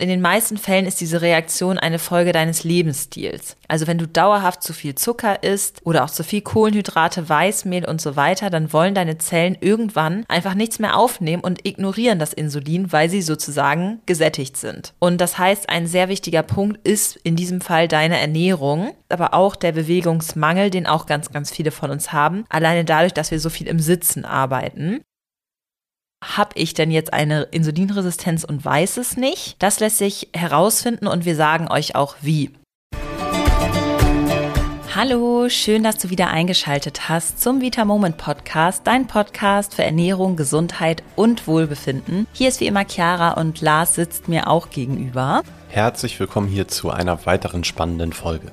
In den meisten Fällen ist diese Reaktion eine Folge deines Lebensstils. Also wenn du dauerhaft zu viel Zucker isst oder auch zu viel Kohlenhydrate, Weißmehl und so weiter, dann wollen deine Zellen irgendwann einfach nichts mehr aufnehmen und ignorieren das Insulin, weil sie sozusagen gesättigt sind. Und das heißt, ein sehr wichtiger Punkt ist in diesem Fall deine Ernährung, aber auch der Bewegungsmangel, den auch ganz, ganz viele von uns haben, alleine dadurch, dass wir so viel im Sitzen arbeiten. Habe ich denn jetzt eine Insulinresistenz und weiß es nicht? Das lässt sich herausfinden und wir sagen euch auch wie. Hallo, schön, dass du wieder eingeschaltet hast zum Vita Moment Podcast, dein Podcast für Ernährung, Gesundheit und Wohlbefinden. Hier ist wie immer Chiara und Lars sitzt mir auch gegenüber. Herzlich willkommen hier zu einer weiteren spannenden Folge.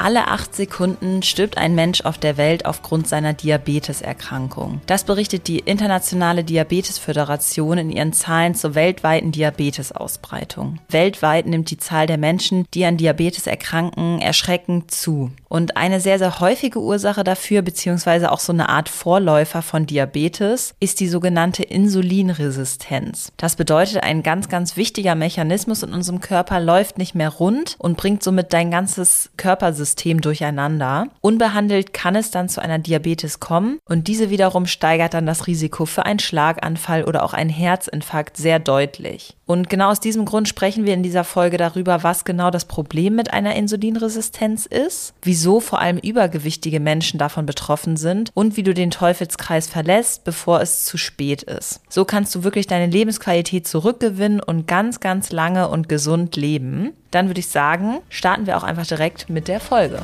Alle acht Sekunden stirbt ein Mensch auf der Welt aufgrund seiner Diabeteserkrankung. Das berichtet die Internationale Diabetesföderation in ihren Zahlen zur weltweiten Diabetesausbreitung. Weltweit nimmt die Zahl der Menschen, die an Diabetes erkranken, erschreckend zu. Und eine sehr, sehr häufige Ursache dafür, beziehungsweise auch so eine Art Vorläufer von Diabetes, ist die sogenannte Insulinresistenz. Das bedeutet, ein ganz, ganz wichtiger Mechanismus in unserem Körper läuft nicht mehr rund und bringt somit dein ganzes Körpersystem System durcheinander. Unbehandelt kann es dann zu einer Diabetes kommen und diese wiederum steigert dann das Risiko für einen Schlaganfall oder auch einen Herzinfarkt sehr deutlich. Und genau aus diesem Grund sprechen wir in dieser Folge darüber, was genau das Problem mit einer Insulinresistenz ist, wieso vor allem übergewichtige Menschen davon betroffen sind und wie du den Teufelskreis verlässt, bevor es zu spät ist. So kannst du wirklich deine Lebensqualität zurückgewinnen und ganz, ganz lange und gesund leben. Dann würde ich sagen, starten wir auch einfach direkt mit der Folge.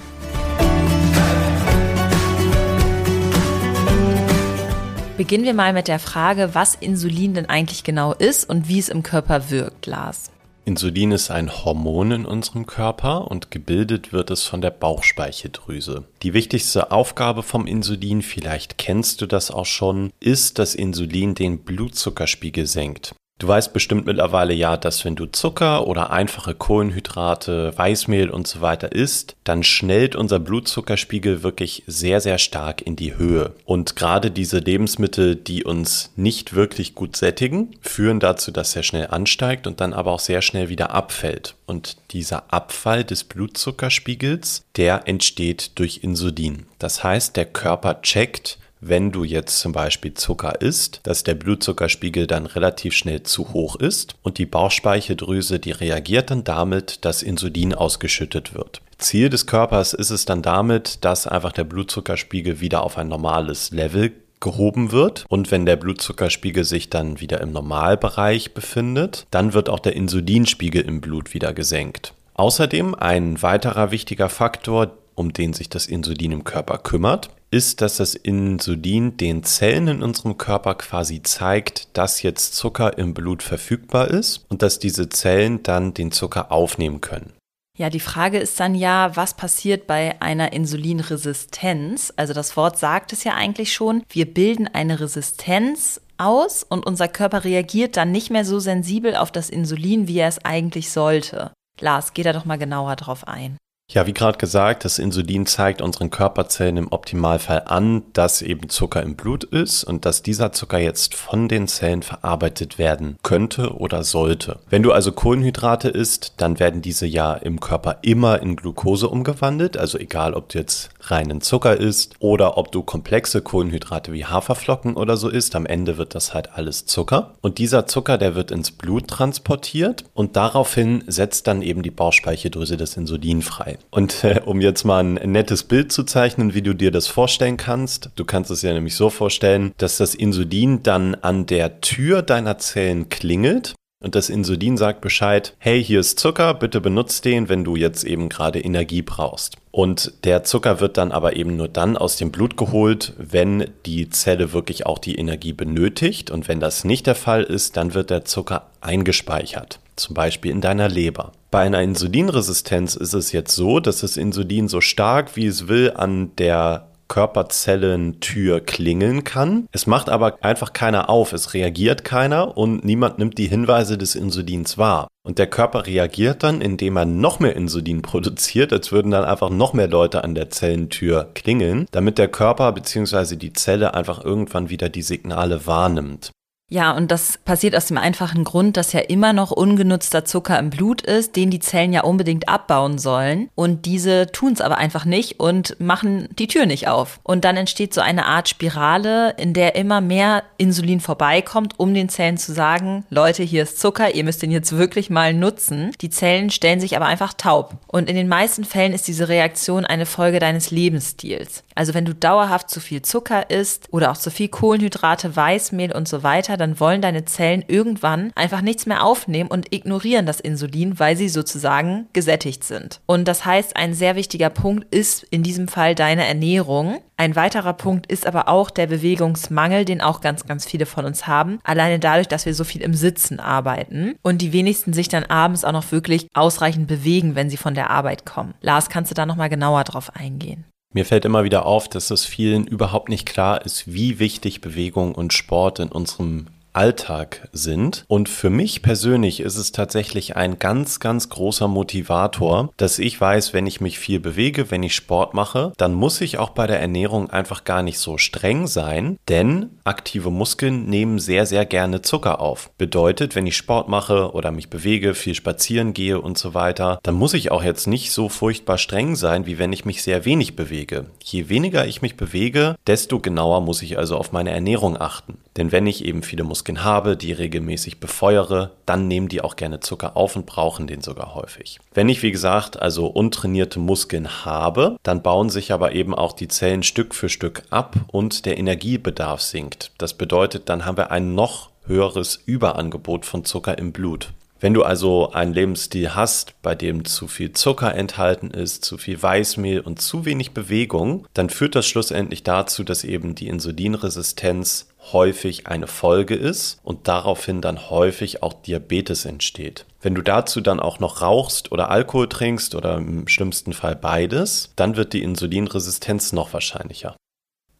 Beginnen wir mal mit der Frage, was Insulin denn eigentlich genau ist und wie es im Körper wirkt, Lars. Insulin ist ein Hormon in unserem Körper und gebildet wird es von der Bauchspeicheldrüse. Die wichtigste Aufgabe vom Insulin, vielleicht kennst du das auch schon, ist, dass Insulin den Blutzuckerspiegel senkt. Du weißt bestimmt mittlerweile ja, dass wenn du Zucker oder einfache Kohlenhydrate, Weißmehl und so weiter isst, dann schnellt unser Blutzuckerspiegel wirklich sehr, sehr stark in die Höhe. Und gerade diese Lebensmittel, die uns nicht wirklich gut sättigen, führen dazu, dass er schnell ansteigt und dann aber auch sehr schnell wieder abfällt. Und dieser Abfall des Blutzuckerspiegels, der entsteht durch Insulin. Das heißt, der Körper checkt, wenn du jetzt zum Beispiel Zucker isst, dass der Blutzuckerspiegel dann relativ schnell zu hoch ist und die Bauchspeicheldrüse, die reagiert dann damit, dass Insulin ausgeschüttet wird. Ziel des Körpers ist es dann damit, dass einfach der Blutzuckerspiegel wieder auf ein normales Level gehoben wird. Und wenn der Blutzuckerspiegel sich dann wieder im Normalbereich befindet, dann wird auch der Insulinspiegel im Blut wieder gesenkt. Außerdem ein weiterer wichtiger Faktor, um den sich das Insulin im Körper kümmert, ist, dass das Insulin den Zellen in unserem Körper quasi zeigt, dass jetzt Zucker im Blut verfügbar ist und dass diese Zellen dann den Zucker aufnehmen können. Ja, die Frage ist dann ja, was passiert bei einer Insulinresistenz? Also das Wort sagt es ja eigentlich schon. Wir bilden eine Resistenz aus und unser Körper reagiert dann nicht mehr so sensibel auf das Insulin, wie er es eigentlich sollte. Lars, geh da doch mal genauer drauf ein. Ja, wie gerade gesagt, das Insulin zeigt unseren Körperzellen im Optimalfall an, dass eben Zucker im Blut ist und dass dieser Zucker jetzt von den Zellen verarbeitet werden könnte oder sollte. Wenn du also Kohlenhydrate isst, dann werden diese ja im Körper immer in Glucose umgewandelt, also egal ob du jetzt reinen Zucker isst oder ob du komplexe Kohlenhydrate wie Haferflocken oder so isst, am Ende wird das halt alles Zucker. Und dieser Zucker, der wird ins Blut transportiert und daraufhin setzt dann eben die Bauchspeicheldrüse das Insulin frei. Und äh, um jetzt mal ein nettes Bild zu zeichnen, wie du dir das vorstellen kannst, du kannst es ja nämlich so vorstellen, dass das Insulin dann an der Tür deiner Zellen klingelt und das Insulin sagt Bescheid, hey, hier ist Zucker, bitte benutzt den, wenn du jetzt eben gerade Energie brauchst. Und der Zucker wird dann aber eben nur dann aus dem Blut geholt, wenn die Zelle wirklich auch die Energie benötigt. Und wenn das nicht der Fall ist, dann wird der Zucker eingespeichert, zum Beispiel in deiner Leber. Bei einer Insulinresistenz ist es jetzt so, dass das Insulin so stark wie es will an der Körperzellentür klingeln kann. Es macht aber einfach keiner auf, es reagiert keiner und niemand nimmt die Hinweise des Insulins wahr. Und der Körper reagiert dann, indem er noch mehr Insulin produziert, als würden dann einfach noch mehr Leute an der Zellentür klingeln, damit der Körper bzw. die Zelle einfach irgendwann wieder die Signale wahrnimmt. Ja, und das passiert aus dem einfachen Grund, dass ja immer noch ungenutzter Zucker im Blut ist, den die Zellen ja unbedingt abbauen sollen. Und diese tun es aber einfach nicht und machen die Tür nicht auf. Und dann entsteht so eine Art Spirale, in der immer mehr Insulin vorbeikommt, um den Zellen zu sagen, Leute, hier ist Zucker, ihr müsst den jetzt wirklich mal nutzen. Die Zellen stellen sich aber einfach taub. Und in den meisten Fällen ist diese Reaktion eine Folge deines Lebensstils. Also wenn du dauerhaft zu viel Zucker isst oder auch zu viel Kohlenhydrate, Weißmehl und so weiter, dann wollen deine Zellen irgendwann einfach nichts mehr aufnehmen und ignorieren das Insulin, weil sie sozusagen gesättigt sind. Und das heißt, ein sehr wichtiger Punkt ist in diesem Fall deine Ernährung. Ein weiterer Punkt ist aber auch der Bewegungsmangel, den auch ganz, ganz viele von uns haben. Alleine dadurch, dass wir so viel im Sitzen arbeiten und die wenigsten sich dann abends auch noch wirklich ausreichend bewegen, wenn sie von der Arbeit kommen. Lars, kannst du da nochmal genauer drauf eingehen? Mir fällt immer wieder auf, dass es vielen überhaupt nicht klar ist, wie wichtig Bewegung und Sport in unserem Alltag sind. Und für mich persönlich ist es tatsächlich ein ganz, ganz großer Motivator, dass ich weiß, wenn ich mich viel bewege, wenn ich Sport mache, dann muss ich auch bei der Ernährung einfach gar nicht so streng sein, denn aktive Muskeln nehmen sehr, sehr gerne Zucker auf. Bedeutet, wenn ich Sport mache oder mich bewege, viel spazieren gehe und so weiter, dann muss ich auch jetzt nicht so furchtbar streng sein, wie wenn ich mich sehr wenig bewege. Je weniger ich mich bewege, desto genauer muss ich also auf meine Ernährung achten. Denn wenn ich eben viele Muskeln habe, die regelmäßig befeuere, dann nehmen die auch gerne Zucker auf und brauchen den sogar häufig. Wenn ich, wie gesagt, also untrainierte Muskeln habe, dann bauen sich aber eben auch die Zellen Stück für Stück ab und der Energiebedarf sinkt. Das bedeutet, dann haben wir ein noch höheres Überangebot von Zucker im Blut. Wenn du also einen Lebensstil hast, bei dem zu viel Zucker enthalten ist, zu viel Weißmehl und zu wenig Bewegung, dann führt das schlussendlich dazu, dass eben die Insulinresistenz häufig eine Folge ist und daraufhin dann häufig auch Diabetes entsteht. Wenn du dazu dann auch noch rauchst oder Alkohol trinkst oder im schlimmsten Fall beides, dann wird die Insulinresistenz noch wahrscheinlicher.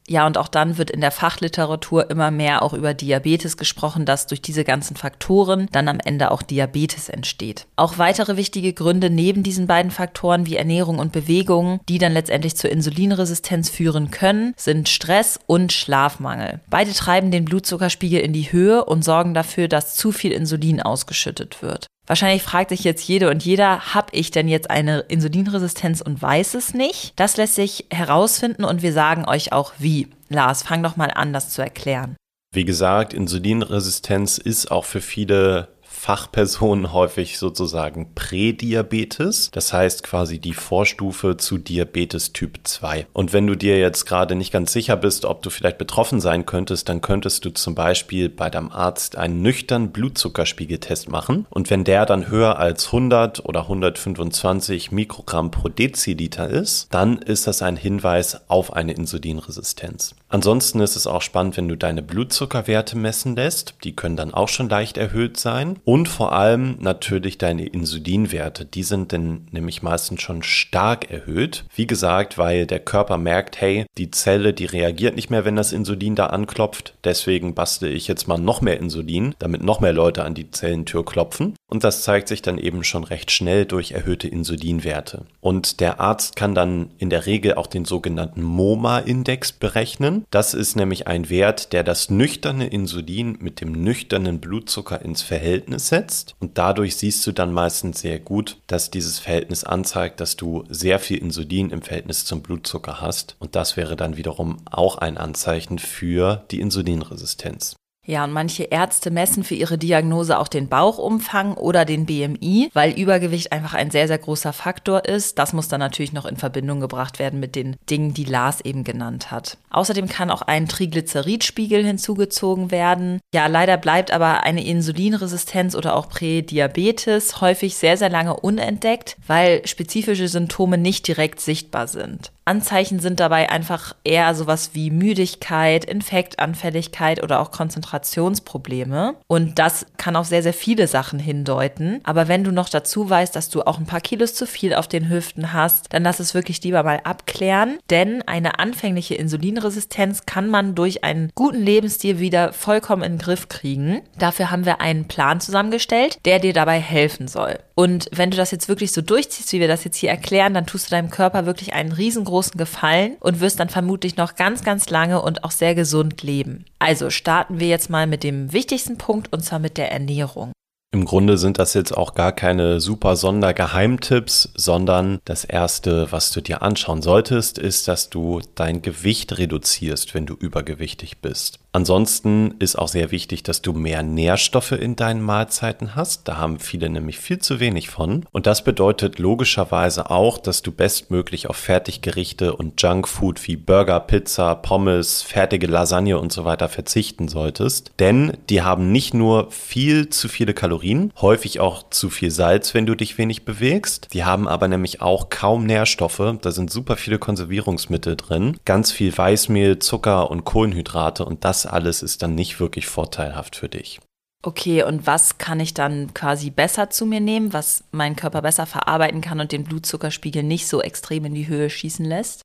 Ja, und auch dann wird in der Fachliteratur immer mehr auch über Diabetes gesprochen, dass durch diese ganzen Faktoren dann am Ende auch Diabetes entsteht. Auch weitere wichtige Gründe neben diesen beiden Faktoren wie Ernährung und Bewegung, die dann letztendlich zur Insulinresistenz führen können, sind Stress und Schlafmangel. Beide treiben den Blutzuckerspiegel in die Höhe und sorgen dafür, dass zu viel Insulin ausgeschüttet wird. Wahrscheinlich fragt sich jetzt jede und jeder, habe ich denn jetzt eine Insulinresistenz und weiß es nicht? Das lässt sich herausfinden und wir sagen euch auch wie. Lars, fang doch mal an, das zu erklären. Wie gesagt, Insulinresistenz ist auch für viele Fachpersonen häufig sozusagen Prädiabetes, das heißt quasi die Vorstufe zu Diabetes Typ 2. Und wenn du dir jetzt gerade nicht ganz sicher bist, ob du vielleicht betroffen sein könntest, dann könntest du zum Beispiel bei deinem Arzt einen nüchternen Blutzuckerspiegeltest machen und wenn der dann höher als 100 oder 125 Mikrogramm pro Deziliter ist, dann ist das ein Hinweis auf eine Insulinresistenz. Ansonsten ist es auch spannend, wenn du deine Blutzuckerwerte messen lässt. Die können dann auch schon leicht erhöht sein. Und vor allem natürlich deine Insulinwerte. Die sind dann nämlich meistens schon stark erhöht. Wie gesagt, weil der Körper merkt, hey, die Zelle, die reagiert nicht mehr, wenn das Insulin da anklopft. Deswegen bastel ich jetzt mal noch mehr Insulin, damit noch mehr Leute an die Zellentür klopfen. Und das zeigt sich dann eben schon recht schnell durch erhöhte Insulinwerte. Und der Arzt kann dann in der Regel auch den sogenannten MOMA-Index berechnen. Das ist nämlich ein Wert, der das nüchterne Insulin mit dem nüchternen Blutzucker ins Verhältnis setzt. Und dadurch siehst du dann meistens sehr gut, dass dieses Verhältnis anzeigt, dass du sehr viel Insulin im Verhältnis zum Blutzucker hast. Und das wäre dann wiederum auch ein Anzeichen für die Insulinresistenz. Ja, und manche Ärzte messen für ihre Diagnose auch den Bauchumfang oder den BMI, weil Übergewicht einfach ein sehr, sehr großer Faktor ist. Das muss dann natürlich noch in Verbindung gebracht werden mit den Dingen, die Lars eben genannt hat. Außerdem kann auch ein Triglyceridspiegel hinzugezogen werden. Ja, leider bleibt aber eine Insulinresistenz oder auch Prädiabetes häufig sehr, sehr lange unentdeckt, weil spezifische Symptome nicht direkt sichtbar sind. Anzeichen sind dabei einfach eher sowas wie Müdigkeit, Infektanfälligkeit oder auch Konzentrationsprobleme. Und das kann auf sehr, sehr viele Sachen hindeuten. Aber wenn du noch dazu weißt, dass du auch ein paar Kilos zu viel auf den Hüften hast, dann lass es wirklich lieber mal abklären. Denn eine anfängliche Insulinresistenz kann man durch einen guten Lebensstil wieder vollkommen in den Griff kriegen. Dafür haben wir einen Plan zusammengestellt, der dir dabei helfen soll. Und wenn du das jetzt wirklich so durchziehst, wie wir das jetzt hier erklären, dann tust du deinem Körper wirklich einen riesengroßen großen Gefallen und wirst dann vermutlich noch ganz, ganz lange und auch sehr gesund leben. Also starten wir jetzt mal mit dem wichtigsten Punkt und zwar mit der Ernährung. Im Grunde sind das jetzt auch gar keine super Sondergeheimtipps, sondern das erste, was du dir anschauen solltest, ist, dass du dein Gewicht reduzierst, wenn du übergewichtig bist. Ansonsten ist auch sehr wichtig, dass du mehr Nährstoffe in deinen Mahlzeiten hast. Da haben viele nämlich viel zu wenig von. Und das bedeutet logischerweise auch, dass du bestmöglich auf Fertiggerichte und Junkfood wie Burger, Pizza, Pommes, fertige Lasagne und so weiter verzichten solltest. Denn die haben nicht nur viel zu viele Kalorien, häufig auch zu viel Salz, wenn du dich wenig bewegst. Die haben aber nämlich auch kaum Nährstoffe. Da sind super viele Konservierungsmittel drin, ganz viel Weißmehl, Zucker und Kohlenhydrate und das alles ist dann nicht wirklich vorteilhaft für dich. Okay, und was kann ich dann quasi besser zu mir nehmen, was mein Körper besser verarbeiten kann und den Blutzuckerspiegel nicht so extrem in die Höhe schießen lässt?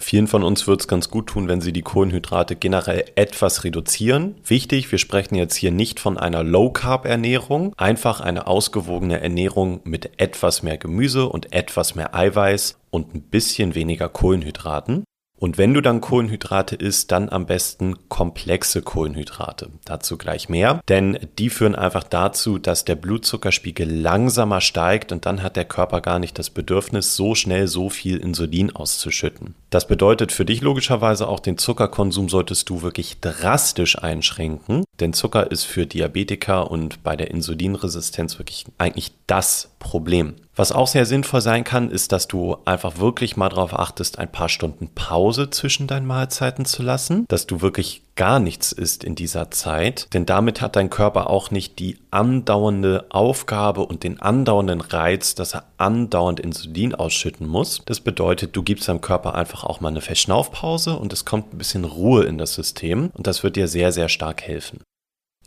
Vielen von uns wird es ganz gut tun, wenn sie die Kohlenhydrate generell etwas reduzieren. Wichtig, wir sprechen jetzt hier nicht von einer Low-Carb-Ernährung, einfach eine ausgewogene Ernährung mit etwas mehr Gemüse und etwas mehr Eiweiß und ein bisschen weniger Kohlenhydraten. Und wenn du dann Kohlenhydrate isst, dann am besten komplexe Kohlenhydrate. Dazu gleich mehr, denn die führen einfach dazu, dass der Blutzuckerspiegel langsamer steigt und dann hat der Körper gar nicht das Bedürfnis, so schnell so viel Insulin auszuschütten. Das bedeutet für dich logischerweise auch, den Zuckerkonsum solltest du wirklich drastisch einschränken, denn Zucker ist für Diabetiker und bei der Insulinresistenz wirklich eigentlich das Problem. Was auch sehr sinnvoll sein kann, ist, dass du einfach wirklich mal darauf achtest, ein paar Stunden Pause zwischen deinen Mahlzeiten zu lassen, dass du wirklich gar nichts isst in dieser Zeit, denn damit hat dein Körper auch nicht die andauernde Aufgabe und den andauernden Reiz, dass er andauernd Insulin ausschütten muss. Das bedeutet, du gibst deinem Körper einfach auch mal eine Verschnaufpause und es kommt ein bisschen Ruhe in das System und das wird dir sehr, sehr stark helfen.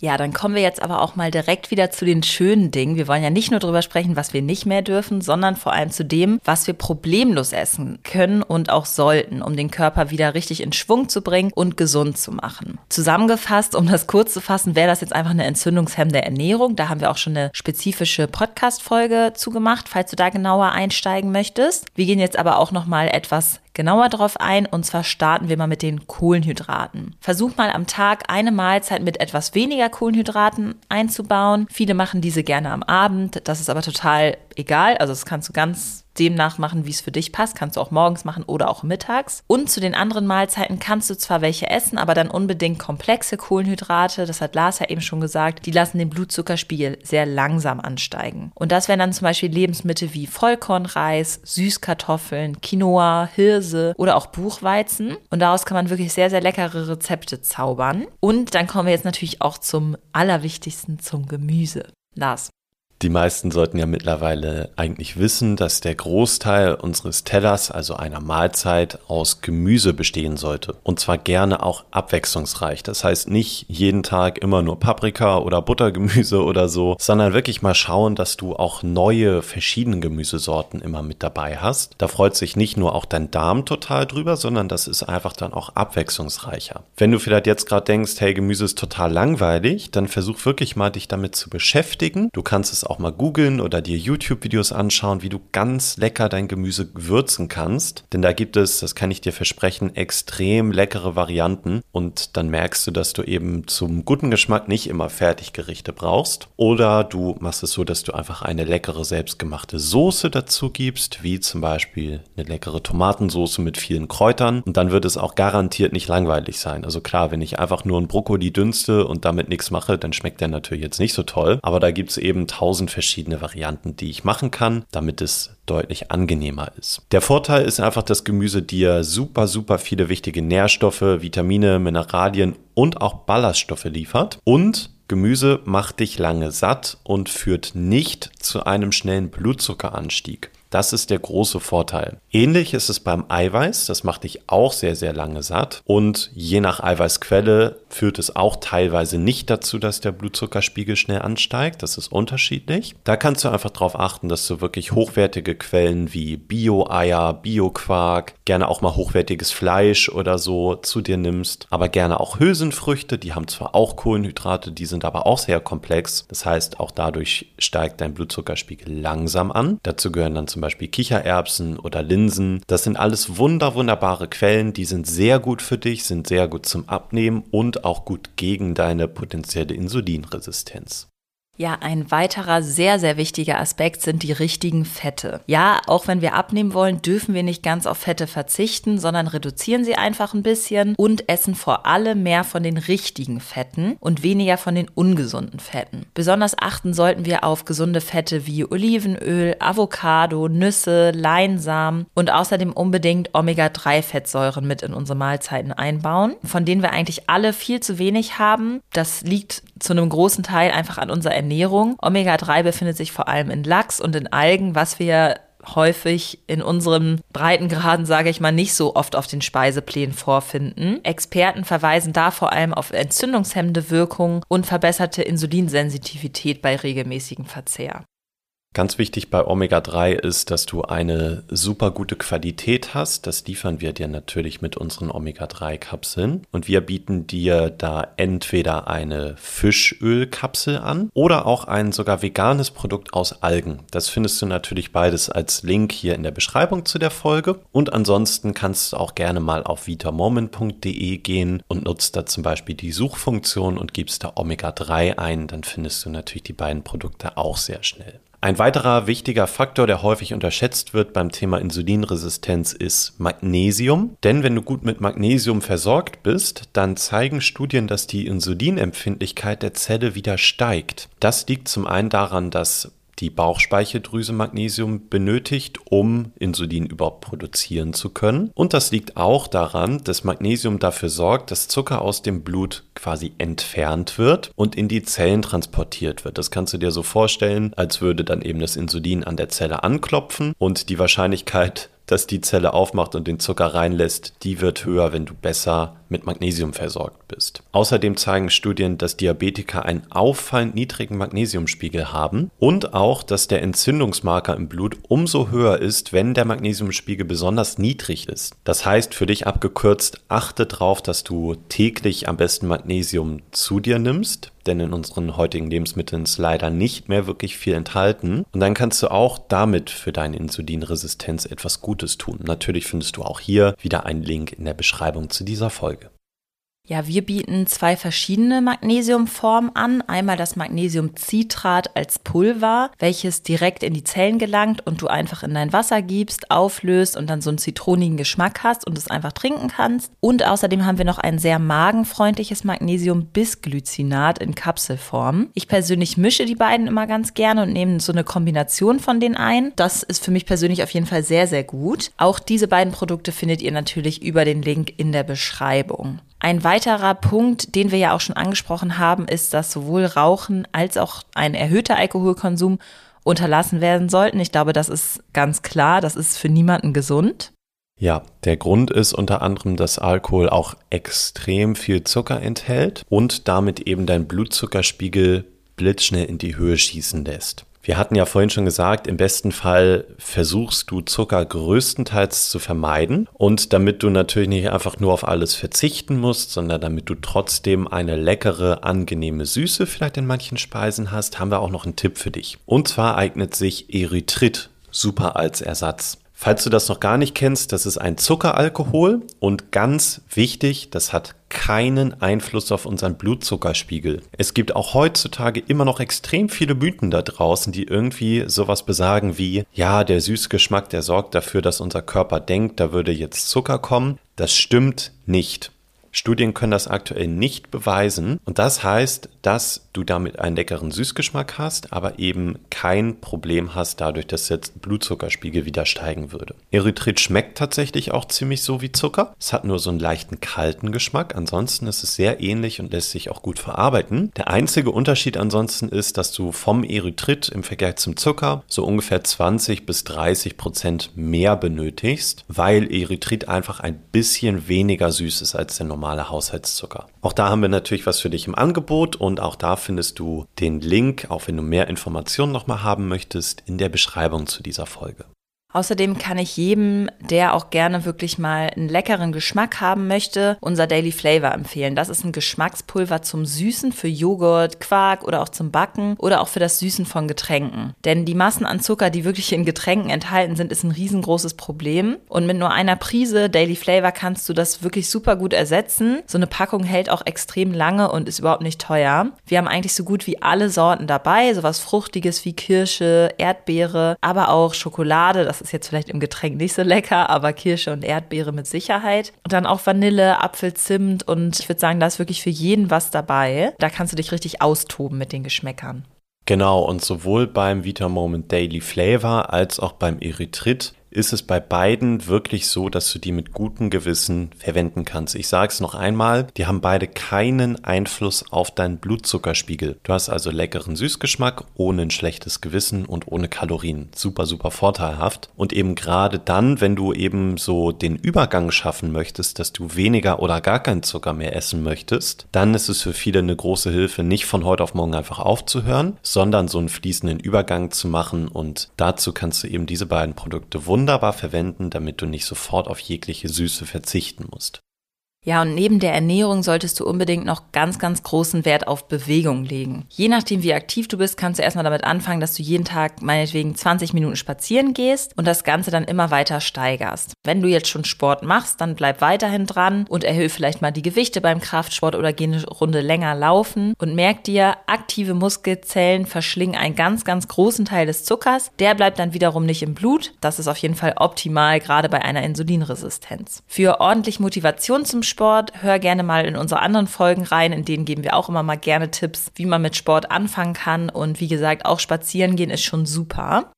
Ja, dann kommen wir jetzt aber auch mal direkt wieder zu den schönen Dingen. Wir wollen ja nicht nur darüber sprechen, was wir nicht mehr dürfen, sondern vor allem zu dem, was wir problemlos essen können und auch sollten, um den Körper wieder richtig in Schwung zu bringen und gesund zu machen. Zusammengefasst, um das kurz zu fassen, wäre das jetzt einfach eine entzündungshemmende Ernährung. Da haben wir auch schon eine spezifische Podcast-Folge zugemacht, falls du da genauer einsteigen möchtest. Wir gehen jetzt aber auch noch mal etwas genauer drauf ein und zwar starten wir mal mit den Kohlenhydraten. Versuch mal am Tag eine Mahlzeit mit etwas weniger Kohlenhydraten einzubauen. Viele machen diese gerne am Abend, das ist aber total egal, also das kannst du ganz demnach machen, wie es für dich passt. Kannst du auch morgens machen oder auch mittags. Und zu den anderen Mahlzeiten kannst du zwar welche essen, aber dann unbedingt komplexe Kohlenhydrate, das hat Lars ja eben schon gesagt, die lassen den Blutzuckerspiegel sehr langsam ansteigen. Und das wären dann zum Beispiel Lebensmittel wie Vollkornreis, Süßkartoffeln, Quinoa, Hirse oder auch Buchweizen. Und daraus kann man wirklich sehr, sehr leckere Rezepte zaubern. Und dann kommen wir jetzt natürlich auch zum Allerwichtigsten, zum Gemüse. Lars, die meisten sollten ja mittlerweile eigentlich wissen, dass der Großteil unseres Tellers, also einer Mahlzeit, aus Gemüse bestehen sollte. Und zwar gerne auch abwechslungsreich. Das heißt nicht jeden Tag immer nur Paprika oder Buttergemüse oder so, sondern wirklich mal schauen, dass du auch neue, verschiedene Gemüsesorten immer mit dabei hast. Da freut sich nicht nur auch dein Darm total drüber, sondern das ist einfach dann auch abwechslungsreicher. Wenn du vielleicht jetzt gerade denkst, hey, Gemüse ist total langweilig, dann versuch wirklich mal dich damit zu beschäftigen. Du kannst es mal googeln oder dir YouTube-Videos anschauen, wie du ganz lecker dein Gemüse würzen kannst. Denn da gibt es, das kann ich dir versprechen, extrem leckere Varianten. Und dann merkst du, dass du eben zum guten Geschmack nicht immer Fertiggerichte brauchst. Oder du machst es so, dass du einfach eine leckere selbstgemachte Soße dazu gibst, wie zum Beispiel eine leckere Tomatensoße mit vielen Kräutern. Und dann wird es auch garantiert nicht langweilig sein. Also klar, wenn ich einfach nur einen Brokkoli dünste und damit nichts mache, dann schmeckt der natürlich jetzt nicht so toll. Aber da gibt es eben tausend tausend verschiedene Varianten, die ich machen kann, damit es deutlich angenehmer ist. Der Vorteil ist einfach, dass Gemüse dir super, super viele wichtige Nährstoffe, Vitamine, Mineralien und auch Ballaststoffe liefert. Und Gemüse macht dich lange satt und führt nicht zu einem schnellen Blutzuckeranstieg. Das ist der große Vorteil. Ähnlich ist es beim Eiweiß, das macht dich auch sehr, sehr lange satt. Und je nach Eiweißquelle führt es auch teilweise nicht dazu, dass der Blutzuckerspiegel schnell ansteigt. Das ist unterschiedlich. Da kannst du einfach darauf achten, dass du wirklich hochwertige Quellen wie Bio-Eier, Bio-Quark, gerne auch mal hochwertiges Fleisch oder so zu dir nimmst. Aber gerne auch Hülsenfrüchte, die haben zwar auch Kohlenhydrate, die sind aber auch sehr komplex. Das heißt, auch dadurch steigt dein Blutzuckerspiegel langsam an. Dazu gehören dann zum zum Beispiel Kichererbsen oder Linsen. Das sind alles wunder, wunderbare Quellen, die sind sehr gut für dich, sind sehr gut zum Abnehmen und auch gut gegen deine potenzielle Insulinresistenz. Ja, ein weiterer sehr, sehr wichtiger Aspekt sind die richtigen Fette. Ja, auch wenn wir abnehmen wollen, dürfen wir nicht ganz auf Fette verzichten, sondern reduzieren sie einfach ein bisschen und essen vor allem mehr von den richtigen Fetten und weniger von den ungesunden Fetten. Besonders achten sollten wir auf gesunde Fette wie Olivenöl, Avocado, Nüsse, Leinsamen und außerdem unbedingt Omega-3-Fettsäuren mit in unsere Mahlzeiten einbauen, von denen wir eigentlich alle viel zu wenig haben. Das liegt zu einem großen Teil einfach an unserer Ernährung. Omega-3 befindet sich vor allem in Lachs und in Algen, was wir häufig in unserem Breitengraden, sage ich mal, nicht so oft auf den Speiseplänen vorfinden. Experten verweisen da vor allem auf entzündungshemmende Wirkung und verbesserte Insulinsensitivität bei regelmäßigem Verzehr. Ganz wichtig bei Omega-3 ist, dass du eine super gute Qualität hast. Das liefern wir dir natürlich mit unseren Omega-3-Kapseln. Und wir bieten dir da entweder eine Fischölkapsel an oder auch ein sogar veganes Produkt aus Algen. Das findest du natürlich beides als Link hier in der Beschreibung zu der Folge. Und ansonsten kannst du auch gerne mal auf vitamoment.de gehen und nutzt da zum Beispiel die Suchfunktion und gibst da Omega-3 ein. Dann findest du natürlich die beiden Produkte auch sehr schnell. Ein weiterer wichtiger Faktor, der häufig unterschätzt wird beim Thema Insulinresistenz, ist Magnesium. Denn wenn du gut mit Magnesium versorgt bist, dann zeigen Studien, dass die Insulinempfindlichkeit der Zelle wieder steigt. Das liegt zum einen daran, dass die Bauchspeicheldrüse Magnesium benötigt, um Insulin überhaupt produzieren zu können. Und das liegt auch daran, dass Magnesium dafür sorgt, dass Zucker aus dem Blut quasi entfernt wird und in die Zellen transportiert wird. Das kannst du dir so vorstellen, als würde dann eben das Insulin an der Zelle anklopfen und die Wahrscheinlichkeit, dass die Zelle aufmacht und den Zucker reinlässt, die wird höher, wenn du besser mit Magnesium versorgt bist. Außerdem zeigen Studien, dass Diabetiker einen auffallend niedrigen Magnesiumspiegel haben und auch, dass der Entzündungsmarker im Blut umso höher ist, wenn der Magnesiumspiegel besonders niedrig ist. Das heißt, für dich abgekürzt, achte darauf, dass du täglich am besten Magnesium zu dir nimmst, denn in unseren heutigen Lebensmitteln ist leider nicht mehr wirklich viel enthalten. Und dann kannst du auch damit für deine Insulinresistenz etwas Gutes tun. Natürlich findest du auch hier wieder einen Link in der Beschreibung zu dieser Folge. Ja, wir bieten zwei verschiedene Magnesiumformen an. Einmal das Magnesiumcitrat als Pulver, welches direkt in die Zellen gelangt und du einfach in dein Wasser gibst, auflöst und dann so einen zitronigen Geschmack hast und es einfach trinken kannst. Und außerdem haben wir noch ein sehr magenfreundliches Magnesium-Bisglycinat in Kapselform. Ich persönlich mische die beiden immer ganz gerne und nehme so eine Kombination von den ein. Das ist für mich persönlich auf jeden Fall sehr, sehr gut. Auch diese beiden Produkte findet ihr natürlich über den Link in der Beschreibung. Ein weiterer Punkt, den wir ja auch schon angesprochen haben, ist, dass sowohl Rauchen als auch ein erhöhter Alkoholkonsum unterlassen werden sollten. Ich glaube, das ist ganz klar, das ist für niemanden gesund. Ja, der Grund ist unter anderem, dass Alkohol auch extrem viel Zucker enthält und damit eben dein Blutzuckerspiegel blitzschnell in die Höhe schießen lässt. Wir hatten ja vorhin schon gesagt, im besten Fall versuchst du Zucker größtenteils zu vermeiden. Und damit du natürlich nicht einfach nur auf alles verzichten musst, sondern damit du trotzdem eine leckere, angenehme Süße vielleicht in manchen Speisen hast, haben wir auch noch einen Tipp für dich. Und zwar eignet sich Erythrit super als Ersatz. Falls du das noch gar nicht kennst, das ist ein Zuckeralkohol und ganz wichtig, das hat keinen Einfluss auf unseren Blutzuckerspiegel. Es gibt auch heutzutage immer noch extrem viele Mythen da draußen, die irgendwie sowas besagen wie, ja, der Süßgeschmack, der sorgt dafür, dass unser Körper denkt, da würde jetzt Zucker kommen. Das stimmt nicht. Studien können das aktuell nicht beweisen. Und das heißt, dass du damit einen leckeren Süßgeschmack hast, aber eben kein Problem hast, dadurch, dass jetzt Blutzuckerspiegel wieder steigen würde. Erythrit schmeckt tatsächlich auch ziemlich so wie Zucker. Es hat nur so einen leichten kalten Geschmack. Ansonsten ist es sehr ähnlich und lässt sich auch gut verarbeiten. Der einzige Unterschied ansonsten ist, dass du vom Erythrit im Vergleich zum Zucker so ungefähr 20 bis 30 Prozent mehr benötigst, weil Erythrit einfach ein bisschen weniger süß ist als der normale Haushaltszucker. Auch da haben wir natürlich was für dich im Angebot und auch da findest du den Link, auch wenn du mehr Informationen nochmal haben möchtest, in der Beschreibung zu dieser Folge. Außerdem kann ich jedem, der auch gerne wirklich mal einen leckeren Geschmack haben möchte, unser Daily Flavor empfehlen. Das ist ein Geschmackspulver zum Süßen für Joghurt, Quark oder auch zum Backen oder auch für das Süßen von Getränken. Denn die Massen an Zucker, die wirklich in Getränken enthalten sind, ist ein riesengroßes Problem. Und mit nur einer Prise Daily Flavor kannst du das wirklich super gut ersetzen. So eine Packung hält auch extrem lange und ist überhaupt nicht teuer. Wir haben eigentlich so gut wie alle Sorten dabei, sowas Fruchtiges wie Kirsche, Erdbeere, aber auch Schokolade. Das ist jetzt vielleicht im Getränk nicht so lecker, aber Kirsche und Erdbeere mit Sicherheit. Und dann auch Vanille, Apfel, Zimt und ich würde sagen, da ist wirklich für jeden was dabei. Da kannst du dich richtig austoben mit den Geschmäckern. Genau, und sowohl beim Vita Moment Daily Flavor als auch beim Erythrit ist es bei beiden wirklich so, dass du die mit gutem Gewissen verwenden kannst. Ich sage es noch einmal, die haben beide keinen Einfluss auf deinen Blutzuckerspiegel. Du hast also leckeren Süßgeschmack ohne ein schlechtes Gewissen und ohne Kalorien. Super, super vorteilhaft. Und eben gerade dann, wenn du eben so den Übergang schaffen möchtest, dass du weniger oder gar keinen Zucker mehr essen möchtest, dann ist es für viele eine große Hilfe, nicht von heute auf morgen einfach aufzuhören, sondern so einen fließenden Übergang zu machen. Und dazu kannst du eben diese beiden Produkte wunderbar wunderbar verwenden, damit du nicht sofort auf jegliche Süße verzichten musst. Ja, und neben der Ernährung solltest du unbedingt noch ganz, ganz großen Wert auf Bewegung legen. Je nachdem, wie aktiv du bist, kannst du erstmal damit anfangen, dass du jeden Tag meinetwegen 20 Minuten spazieren gehst und das Ganze dann immer weiter steigerst. Wenn du jetzt schon Sport machst, dann bleib weiterhin dran und erhöhe vielleicht mal die Gewichte beim Kraftsport oder geh eine Runde länger laufen und merk dir, aktive Muskelzellen verschlingen einen ganz, ganz großen Teil des Zuckers. Der bleibt dann wiederum nicht im Blut. Das ist auf jeden Fall optimal, gerade bei einer Insulinresistenz. Für ordentlich Motivation zum Sport. Hör gerne mal in unsere anderen Folgen rein, in denen geben wir auch immer mal gerne Tipps, wie man mit Sport anfangen kann. Und wie gesagt, auch spazieren gehen ist schon super.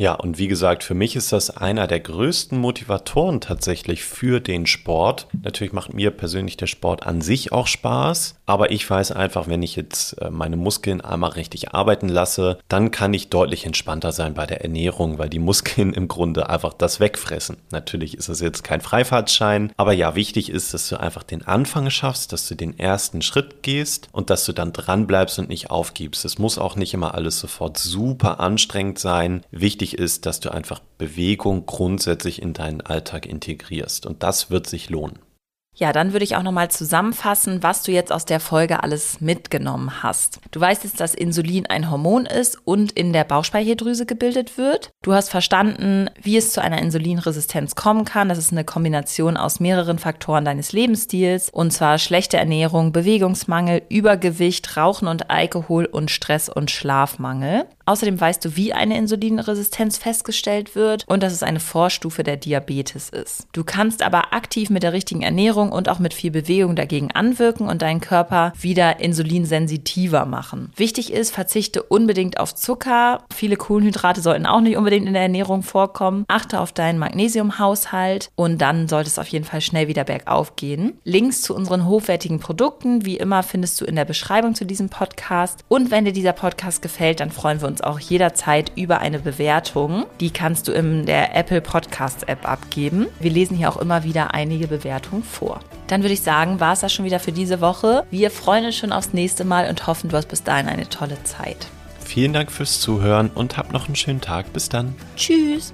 Ja, und wie gesagt, für mich ist das einer der größten Motivatoren tatsächlich für den Sport. Natürlich macht mir persönlich der Sport an sich auch Spaß, aber ich weiß einfach, wenn ich jetzt äh, meine Muskeln einmal richtig arbeiten lasse, dann kann ich deutlich entspannter sein bei der Ernährung, weil die Muskeln im Grunde einfach das wegfressen. Natürlich ist es jetzt kein Freifahrtschein, aber ja, wichtig ist, dass du einfach den Anfang schaffst, dass du den ersten Schritt gehst und dass du dann dran bleibst und nicht aufgibst. Es muss auch nicht immer alles sofort super anstrengend sein. Wichtig wichtig ist, dass du einfach Bewegung grundsätzlich in deinen Alltag integrierst. Und das wird sich lohnen. Ja, dann würde ich auch nochmal zusammenfassen, was du jetzt aus der Folge alles mitgenommen hast. Du weißt jetzt, dass Insulin ein Hormon ist und in der Bauchspeicheldrüse gebildet wird. Du hast verstanden, wie es zu einer Insulinresistenz kommen kann. Das ist eine Kombination aus mehreren Faktoren deines Lebensstils und zwar schlechte Ernährung, Bewegungsmangel, Übergewicht, Rauchen und Alkohol und Stress und Schlafmangel. Außerdem weißt du, wie eine Insulinresistenz festgestellt wird und dass es eine Vorstufe der Diabetes ist. Du kannst aber aktiv mit der richtigen Ernährung und auch mit viel Bewegung dagegen anwirken und deinen Körper wieder insulinsensitiver machen. Wichtig ist, verzichte unbedingt auf Zucker. Viele Kohlenhydrate sollten auch nicht unbedingt in der Ernährung vorkommen. Achte auf deinen Magnesiumhaushalt und dann sollte es auf jeden Fall schnell wieder bergauf gehen. Links zu unseren hochwertigen Produkten, wie immer, findest du in der Beschreibung zu diesem Podcast. Und wenn dir dieser Podcast gefällt, dann freuen wir uns uns auch jederzeit über eine Bewertung. Die kannst du in der Apple Podcast App abgeben. Wir lesen hier auch immer wieder einige Bewertungen vor. Dann würde ich sagen, war es das schon wieder für diese Woche. Wir freuen uns schon aufs nächste Mal und hoffen, du hast bis dahin eine tolle Zeit. Vielen Dank fürs Zuhören und hab noch einen schönen Tag. Bis dann. Tschüss.